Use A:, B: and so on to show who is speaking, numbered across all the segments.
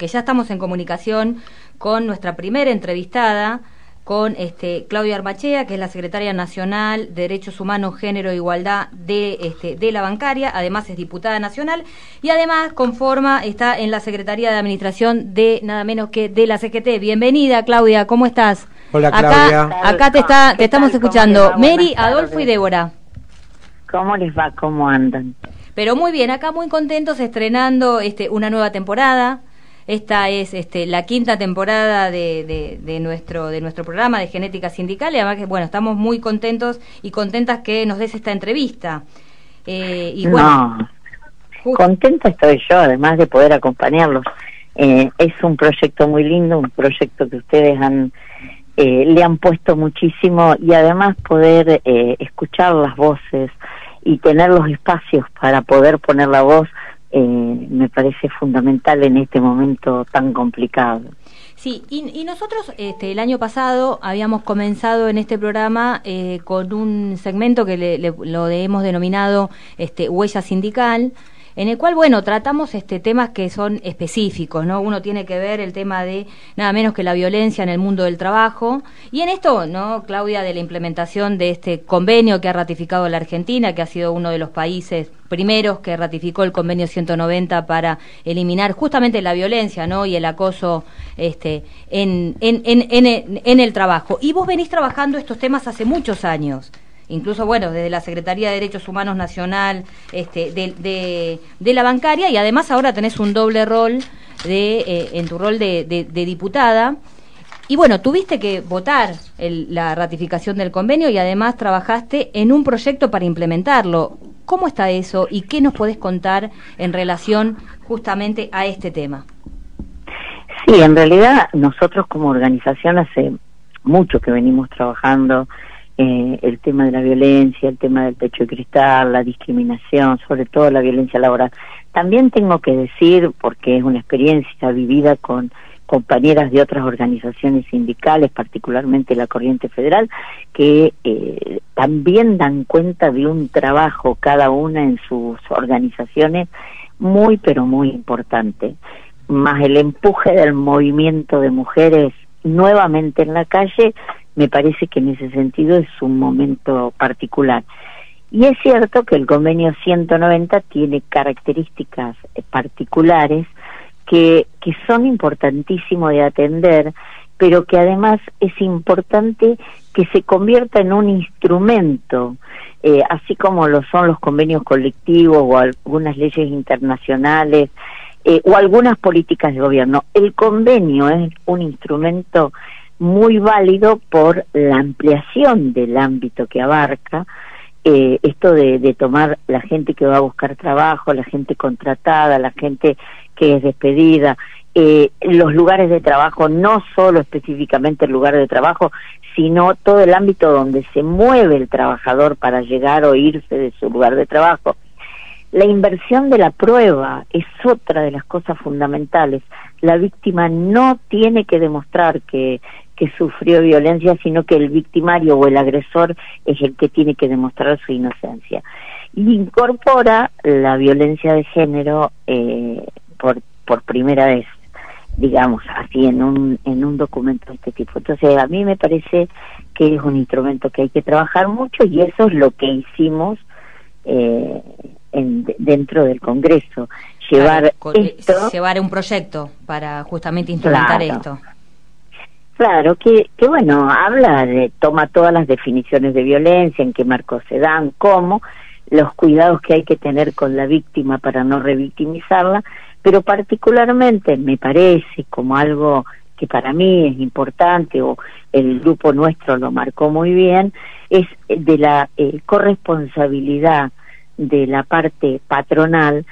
A: que ya estamos en comunicación con nuestra primera entrevistada, con este, Claudia Armachea, que es la secretaria nacional de Derechos Humanos, Género e Igualdad de, este, de la bancaria, además es diputada nacional y además conforma, está en la Secretaría de Administración de nada menos que de la CGT. Bienvenida, Claudia, ¿cómo estás?
B: Hola, Claudia.
A: Acá, acá te, está, te estamos escuchando. Mary, Adolfo y Débora.
C: ¿Cómo les va? ¿Cómo andan?
A: Pero muy bien, acá muy contentos estrenando este, una nueva temporada esta es este, la quinta temporada de, de, nuestro, de nuestro programa de Genética Sindical y además que, bueno, estamos muy contentos y contentas que nos des esta entrevista.
C: Eh, y bueno, contenta estoy yo, además de poder acompañarlos. Eh, es un proyecto muy lindo, un proyecto que ustedes han eh, le han puesto muchísimo y además poder escuchar las voces y tener los espacios para poder poner la voz eh, me parece fundamental en este momento tan complicado.
A: Sí, y, nosotros este, el año pasado habíamos comenzado en este programa eh, con un segmento que le, lo hemos denominado este, Huella Sindical, en el cual, bueno, tratamos este temas que son específicos, ¿no? Uno tiene que ver el tema de nada menos que la violencia en el mundo del trabajo. Y en esto, ¿no, Claudia, de la implementación de este convenio que ha ratificado la Argentina, que ha sido uno de los países primeros que ratificó el convenio 190 para eliminar justamente la violencia, ¿no? Y el acoso este, en, en, en, en el trabajo. Y vos venís trabajando estos temas hace muchos años incluso bueno, desde la Secretaría de Derechos Humanos Nacional, este, de, de, la bancaria, y además ahora tenés un doble rol de, eh, en tu rol de, de, diputada. Y bueno, tuviste que votar la ratificación del convenio y además trabajaste en un proyecto para implementarlo. ¿Cómo está eso y qué nos podés contar en relación justamente a este tema?
C: Sí, en realidad nosotros como organización hace mucho que venimos trabajando eh, el tema de la violencia, el tema del techo de cristal, la discriminación, sobre todo la violencia laboral. También tengo que decir, porque es una experiencia vivida con compañeras de otras organizaciones sindicales, particularmente la Corriente Federal, que eh, también dan cuenta de un trabajo cada una en sus organizaciones muy, pero muy importante. Más el empuje del movimiento de mujeres nuevamente en la calle, me parece que en ese sentido es un momento particular. Y es cierto que el convenio 190 tiene características eh, particulares que, que son importantísimos de atender, pero que además es importante que se convierta en un instrumento, eh, así como lo son los convenios colectivos o algunas leyes internacionales eh, o algunas políticas de gobierno. El convenio es un instrumento muy válido por la ampliación del ámbito que abarca, eh, esto de, tomar la gente que va a buscar trabajo, la gente contratada, la gente que es despedida, eh, los lugares de trabajo, no solo específicamente el lugar de trabajo, sino todo el ámbito donde se mueve el trabajador para llegar o irse de su lugar de trabajo. La inversión de la prueba es otra de las cosas fundamentales. La víctima no tiene que demostrar que, que sufrió violencia, sino que el victimario o el agresor es el que tiene que demostrar su inocencia. Y incorpora la violencia de género eh, por, por primera vez, digamos, así en un, en un documento de este tipo. Entonces, a mí me parece que es un instrumento que hay que trabajar mucho y eso es lo que hicimos eh, en, dentro del Congreso. Llevar esto,
A: llevar un proyecto para justamente instrumentar esto.
C: Claro, que, que bueno, habla de, toma todas las definiciones de violencia, en qué marcos se dan, cómo, los cuidados que hay que tener con la víctima para no revictimizarla, pero particularmente me parece como algo que para mí es importante o el grupo nuestro lo marcó muy bien, es de la eh, corresponsabilidad de la parte patronal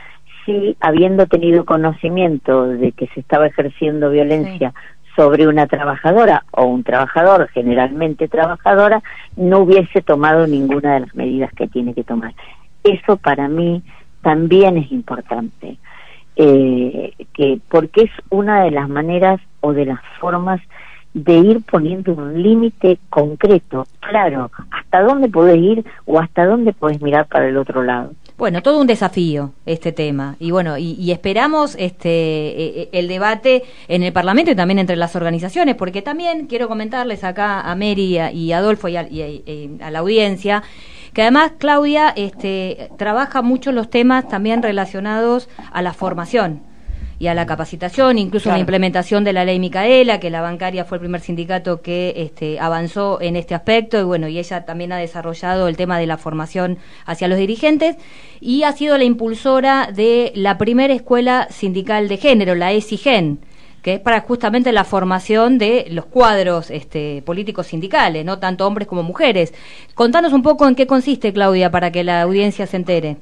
C: si habiendo tenido conocimiento de que se estaba ejerciendo violencia sobre una trabajadora o un trabajador, generalmente trabajadora, no hubiese tomado ninguna de las medidas que tiene que tomar. Eso para mí también es importante, eh, que porque es una de las maneras o de las formas de ir poniendo un límite concreto, claro, hasta dónde podés ir o hasta dónde podés mirar para el otro lado.
A: bueno, todo un desafío este tema. Y bueno, y, esperamos este e, e, el debate en el Parlamento y también entre las organizaciones, porque también quiero comentarles acá a Mary y a Adolfo y a, la audiencia que además Claudia este, trabaja mucho los temas también relacionados a la formación y a la capacitación, incluso la implementación de la ley Micaela, que la bancaria fue el primer sindicato que este, avanzó en este aspecto y bueno, y ella también ha desarrollado el tema de la formación hacia los dirigentes y ha sido la impulsora de la primera escuela sindical de género, la ESIGEN que es para justamente la formación de los cuadros este, políticos sindicales, no tanto hombres como mujeres. Contanos un poco en qué consiste, Claudia, para que la audiencia se entere.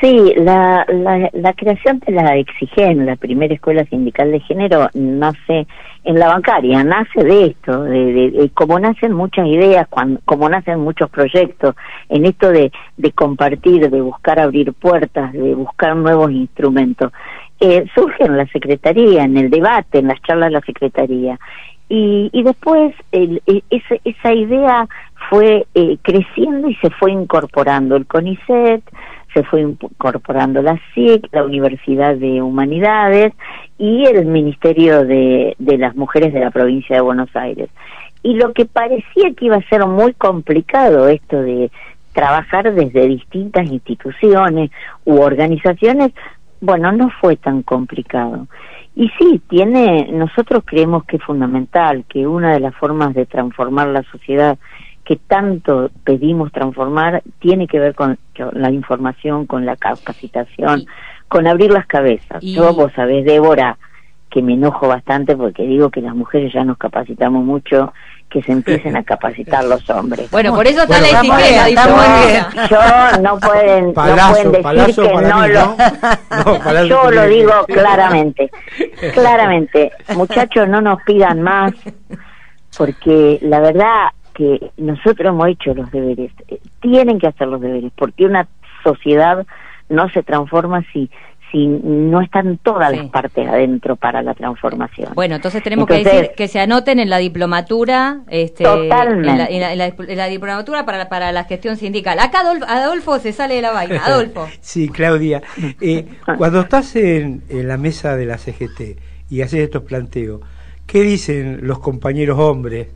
C: Sí, la, la, creación de la Exigen, la primera escuela sindical de género, nace en la bancaria, nace de esto, de, como nacen muchas ideas, cuando, como nacen muchos proyectos, en esto de, de compartir, de buscar abrir puertas, de buscar nuevos instrumentos. Eh, surge en la Secretaría, en el debate, en las charlas de la Secretaría. Y, y después el, e, esa, esa idea fue eh, creciendo y se fue incorporando el CONICET, se fue incorporando la SIC, la Universidad de Humanidades y el Ministerio de, de las Mujeres de la provincia de Buenos Aires. Y lo que parecía que iba a ser muy complicado esto de trabajar desde distintas instituciones u organizaciones, bueno, no fue tan complicado. Y sí, tiene, nosotros creemos que es fundamental que una de las formas de transformar la sociedad que tanto pedimos transformar tiene que ver con la información, con la capacitación, con abrir las cabezas. Yo, vos sabés, Débora, que me enojo bastante porque digo que las mujeres ya nos capacitamos mucho, que se empiecen a capacitar los hombres.
A: Bueno, por eso está la etiqueta,
C: Yo no pueden, no pueden decir que no lo... yo lo digo claramente, claramente. Muchachos, no nos pidan más, porque la verdad que nosotros hemos hecho los deberes, eh, tienen que hacer los deberes, porque una sociedad no se transforma si si no están todas las partes adentro para la transformación.
A: Bueno, entonces tenemos que decir que se anoten en la diplomatura, este,
C: totalmente.
A: En, la, diplomatura para, para la gestión sindical. Acá Adolfo, se sale de la vaina. Adolfo.
B: sí, Claudia. Eh, cuando estás en, en la mesa de la CGT y haces estos planteos, ¿qué dicen los compañeros hombres?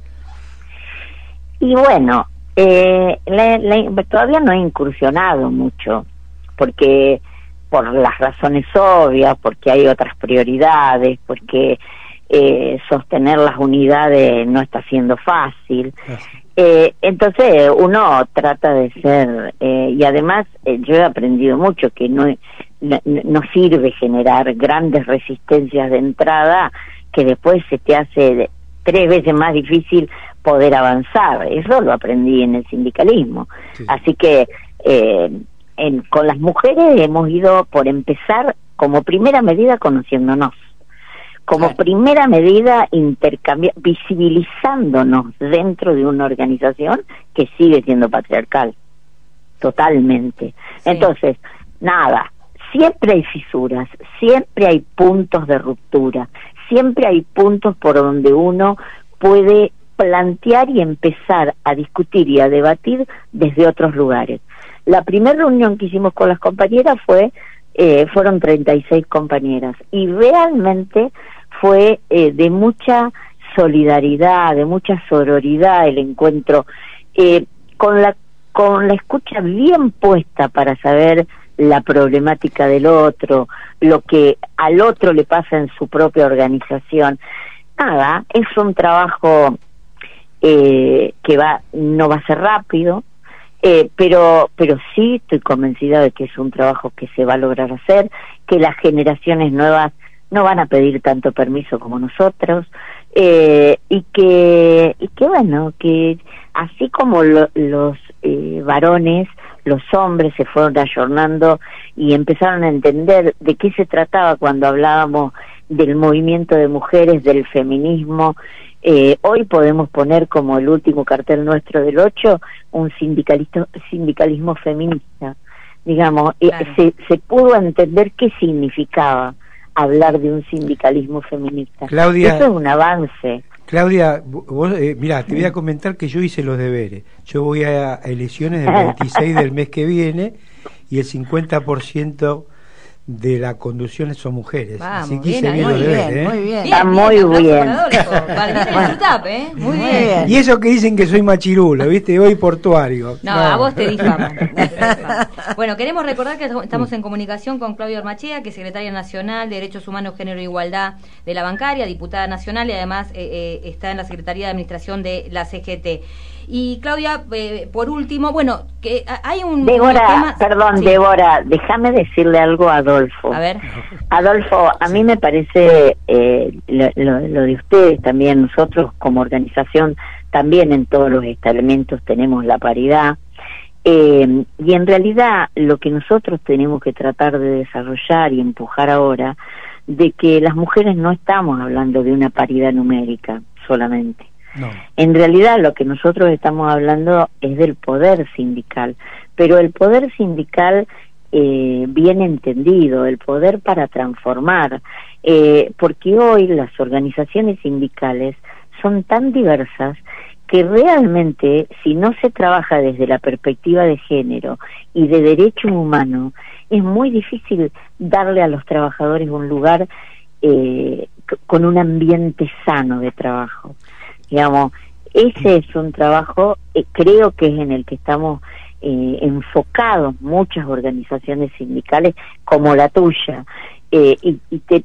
C: Y bueno, eh, todavía no he incursionado mucho, porque por las razones obvias, porque hay otras prioridades, porque eh, sostener las unidades no está siendo fácil. Eh, entonces uno trata de ser, eh, y además eh, yo he aprendido mucho que no, no, no, sirve generar grandes resistencias de entrada que después se te hace tres veces más difícil poder avanzar. Eso lo aprendí en el sindicalismo. Así que eh, en, con las mujeres hemos ido por empezar como primera medida conociéndonos. Como primera medida intercambiar, visibilizándonos dentro de una organización que sigue siendo patriarcal. Totalmente. Entonces, nada, siempre hay fisuras, siempre hay puntos de ruptura, siempre hay puntos por donde uno puede plantear y empezar a discutir y a debatir desde otros lugares. La primera reunión que hicimos con las compañeras fue, eh, fueron 36 compañeras y realmente fue eh, de mucha solidaridad, de mucha sororidad el encuentro, eh, con la con la escucha bien puesta para saber la problemática del otro, lo que al otro le pasa en su propia organización. Nada, es un trabajo eh, que va no va a ser rápido eh, pero pero sí estoy convencida de que es un trabajo que se va a lograr hacer que las generaciones nuevas no van a pedir tanto permiso como nosotros eh, y que y que bueno que así como los eh, varones los hombres se fueron ayornando y empezaron a entender de qué se trataba cuando hablábamos del movimiento de mujeres del feminismo eh, hoy podemos poner como el último cartel nuestro del 8 un sindicalismo feminista. Digamos, eh, se, se pudo entender qué significaba hablar de un sindicalismo feminista.
B: Claudia,
C: Eso es un avance.
B: Claudia, vos, eh, mira, te voy a comentar que yo hice los deberes. Yo voy a elecciones del 26 del mes que viene y el 50% de la conducción son mujeres.
A: Así que bien, muy, bien,
C: ¿eh? muy bien, Está muy bien.
A: ¿eh? Muy bien.
B: Y eso que dicen que soy machirulo, ¿viste? Hoy portuario.
A: No, a vos te difamo. bueno, queremos recordar que estamos en comunicación con Claudia Ormachea, que es secretaria nacional de Derechos Humanos, Género e Igualdad de la Bancaria, diputada nacional y además eh, está en la Secretaría de Administración de la CGT. Y Claudia, eh, por último, bueno, que hay un...
C: Débora, perdón, Débora, déjame decirle algo a Adolfo.
A: A ver.
C: Adolfo, a mí me parece eh, lo, de ustedes también, nosotros como organización, también en todos los elementos tenemos la paridad. Eh, y en realidad lo que nosotros tenemos que tratar de desarrollar y empujar ahora, de que las mujeres no estamos hablando de una paridad numérica solamente en realidad lo que nosotros estamos hablando es del poder sindical, pero el poder sindical eh, bien entendido, el poder para transformar, eh, porque hoy las organizaciones sindicales son tan diversas que realmente si no se trabaja desde la perspectiva de género y de derecho humano, es muy difícil darle a los trabajadores un lugar eh, con un ambiente sano de trabajo. Digamos, ese es un trabajo, eh, creo que es en el que estamos eh, enfocados muchas organizaciones sindicales como la tuya. Eh, y,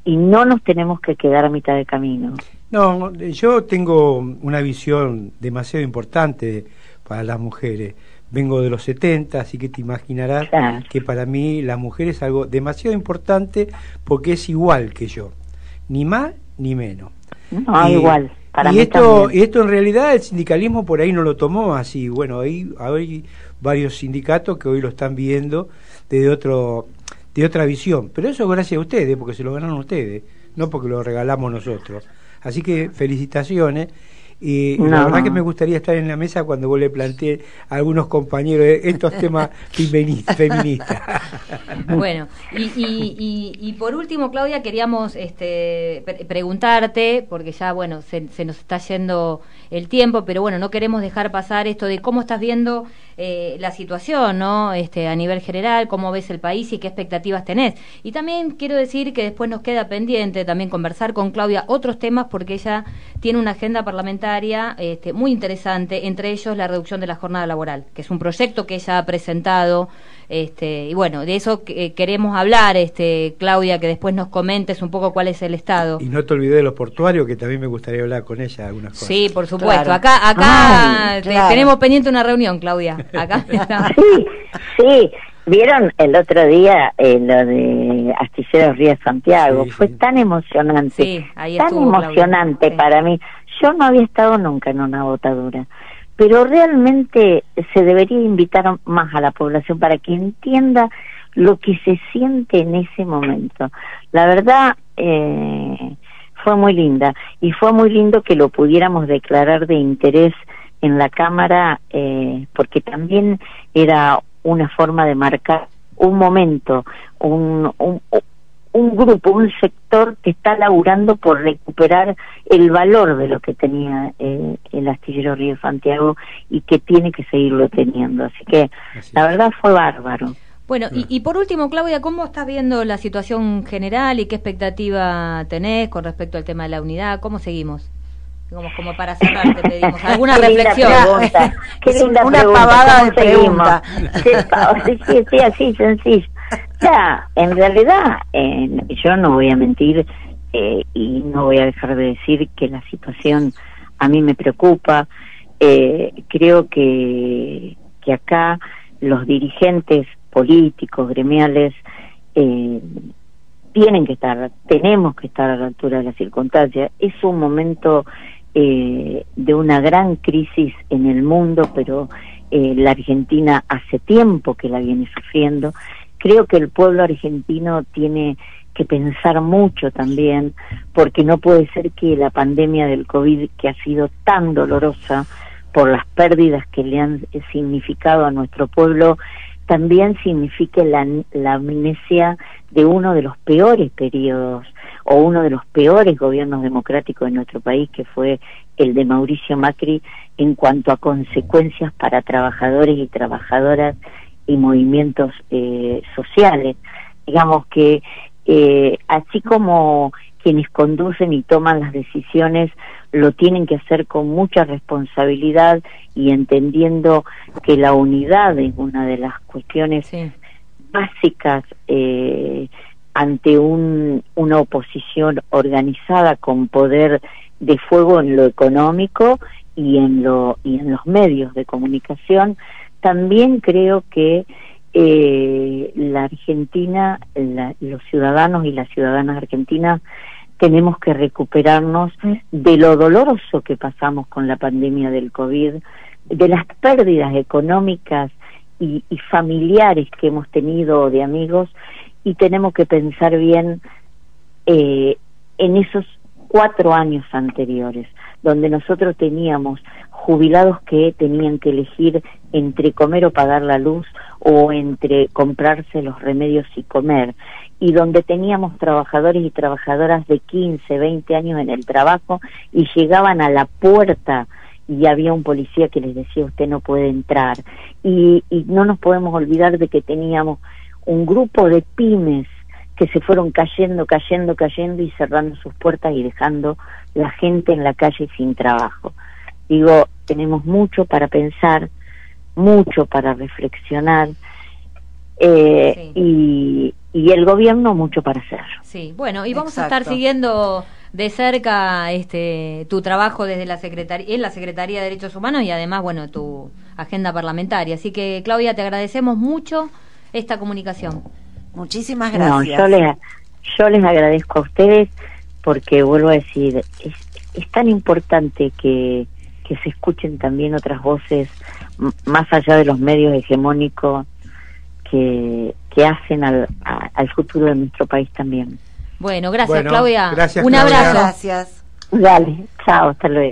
C: y, no nos tenemos que quedar a mitad de camino.
B: No, yo tengo una visión demasiado importante para las mujeres. Vengo de los 70, así que te imaginarás que para mí la mujer es algo demasiado importante porque es igual que yo, ni más ni menos.
C: No, igual
B: y esto, esto en realidad el sindicalismo por ahí no lo tomó así. Bueno, hay, hay varios sindicatos que hoy lo están viendo desde otro, de otra visión. Pero eso gracias a ustedes, porque se lo ganaron ustedes, no porque lo regalamos nosotros. Así que felicitaciones y la verdad que me gustaría estar en la mesa cuando vos le planteé a algunos compañeros estos temas feministas.
A: bueno, y, y, y, por último, Claudia, queríamos este, preguntarte, porque ya, bueno, se, se nos está yendo el tiempo, pero bueno, no queremos dejar pasar esto de cómo estás viendo eh, la situación, ¿no? Este, a nivel general, cómo ves el país y qué expectativas tenés. Y también quiero decir que después nos queda pendiente también conversar con Claudia otros temas porque ella tiene una agenda parlamentaria este, muy interesante, entre ellos la reducción de la jornada laboral, que es un proyecto que ella ha presentado este, y bueno, de eso eh, queremos hablar, este, Claudia, que después nos comentes un poco cuál es el estado.
B: Y no te olvides de los portuarios, que también me gustaría hablar con ella algunas cosas.
A: Sí, por supuesto. Acá, acá tenemos pendiente una reunión, Claudia. Acá
C: Sí, sí. Vieron el otro día eh, lo de Astilleros Ríos Santiago, fue tan emocionante, sí, ahí tan emocionante para mí. Yo no había estado nunca en una botadura pero realmente se debería invitar más a la población para que entienda lo que se siente en ese momento. La verdad, eh, fue muy linda y fue muy lindo que lo pudiéramos declarar de interés en la Cámara eh, porque también era una forma de marcar un momento, un, un, un grupo, un sector que está laburando por recuperar el valor de lo que tenía eh, el astillero Río Santiago y que tiene que seguirlo teniendo. Así que la verdad fue bárbaro.
A: Bueno, y, y, por último, Claudia, ¿cómo estás viendo la situación general y qué expectativa tenés con respecto al tema de la unidad? ¿Cómo seguimos? Como, como para cerrar, te pedimos alguna reflexión.
C: Qué linda una pavada de pregunta. Sí, sí, sí, así, sencillo. Ya, en realidad, yo no voy a mentir eh, y no voy a dejar de decir que la situación a mí me preocupa. Eh, creo que, que acá los dirigentes políticos, gremiales, eh, tienen que estar, tenemos que estar a la altura de las circunstancias. Es un momento eh, de una gran crisis en el mundo, pero eh, la Argentina hace tiempo que la viene sufriendo. Creo que el pueblo argentino tiene que pensar mucho también, porque no puede ser que la pandemia del COVID, que ha sido tan dolorosa por las pérdidas que le han significado a nuestro pueblo, también signifique la, la amnesia de uno de los peores periodos o uno de los peores gobiernos democráticos de nuestro país, que fue el de Mauricio Macri, en cuanto a consecuencias para trabajadores y trabajadoras y movimientos eh, sociales. Digamos que eh, así como quienes conducen y toman las decisiones lo tienen que hacer con mucha responsabilidad y entendiendo que la unidad es una de las cuestiones básicas eh, ante un, una oposición organizada con poder de fuego en lo económico y en lo y en los medios de comunicación también creo que eh, la Argentina los ciudadanos y las ciudadanas argentinas tenemos que recuperarnos de lo doloroso que pasamos con la pandemia del COVID, de las pérdidas económicas y, familiares que hemos tenido de amigos y tenemos que pensar bien eh, en esos cuatro años anteriores, donde nosotros teníamos jubilados que tenían que elegir entre comer o pagar la luz o entre comprarse los remedios y comer y donde teníamos trabajadores y trabajadoras de 15, 20 años en el trabajo y llegaban a la puerta y había un policía que les decía usted no puede entrar y, y no nos podemos olvidar de que teníamos un grupo de pymes que se fueron cayendo, cayendo, cayendo y cerrando sus puertas y dejando la gente en la calle sin trabajo. Digo, tenemos mucho para pensar, mucho para reflexionar eh, y, y el gobierno mucho para hacer.
A: Sí, bueno, y vamos a estar siguiendo de cerca este tu trabajo desde la secretaría en la Secretaría de Derechos Humanos y además, bueno, tu agenda parlamentaria. Así que Claudia, te agradecemos mucho esta comunicación.
D: Muchísimas gracias.
C: yo les yo les agradezco a ustedes porque vuelvo a decir, es, es tan importante que que se escuchen también otras voces más allá de los medios hegemónicos que, que hacen al, al futuro de nuestro país también.
A: Bueno, gracias Claudia. Un abrazo.
D: Gracias.
C: Dale, chao, hasta luego.